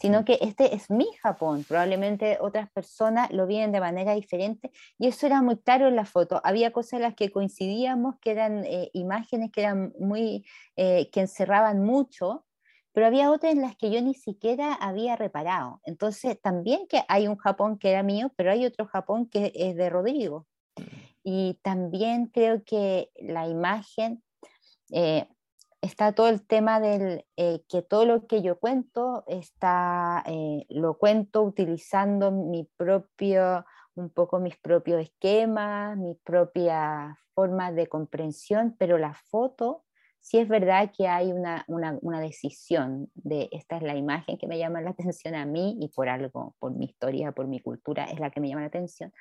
sino que este es mi Japón. Probablemente otras personas lo vienen de manera diferente y eso era muy claro en la foto. Había cosas en las que coincidíamos, que eran eh, imágenes que eran muy, eh, que encerraban mucho, pero había otras en las que yo ni siquiera había reparado. Entonces también que hay un Japón que era mío, pero hay otro Japón que es de Rodrigo. Y también creo que la imagen eh, está todo el tema del eh, que todo lo que yo cuento está, eh, lo cuento utilizando mi propio, un poco mis propios esquemas, mis propias formas de comprensión, pero la foto sí es verdad que hay una, una, decisión de esta es la imagen que me llama la atención a mí y por algo, por mi historia, por mi cultura, es la que me llama la atención,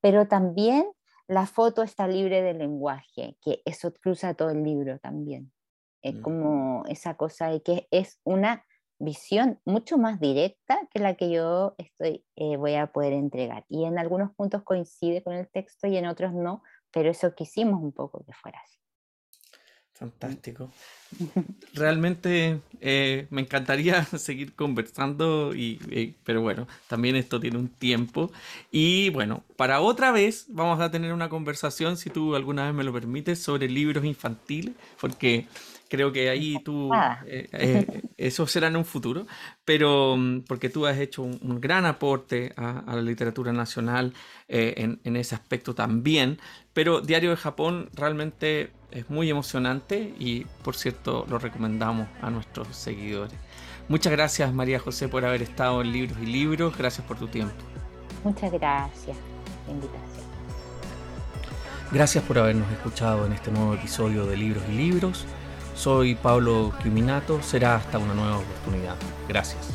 pero también la foto está libre del lenguaje, que eso cruza todo el libro también. Es como esa cosa de que es una visión mucho más directa que la que yo estoy, eh, voy a poder entregar. Y en algunos puntos coincide con el texto y en otros no, pero eso quisimos un poco que fuera así. Fantástico. Realmente eh, me encantaría seguir conversando, y, eh, pero bueno, también esto tiene un tiempo. Y bueno, para otra vez vamos a tener una conversación, si tú alguna vez me lo permites, sobre libros infantiles, porque creo que ahí tú, eh, eh, eso será en un futuro, pero mm, porque tú has hecho un, gran aporte a, la literatura nacional eh, en, ese aspecto también, pero Diario de Japón realmente es muy emocionante y por cierto lo recomendamos a nuestros seguidores. Muchas gracias María José por haber estado en Libros y Libros, gracias por tu tiempo. Muchas gracias invitación. Gracias por habernos escuchado en este nuevo episodio de Libros y Libros. Soy Pablo Quiminato. Será hasta una nueva oportunidad. Gracias.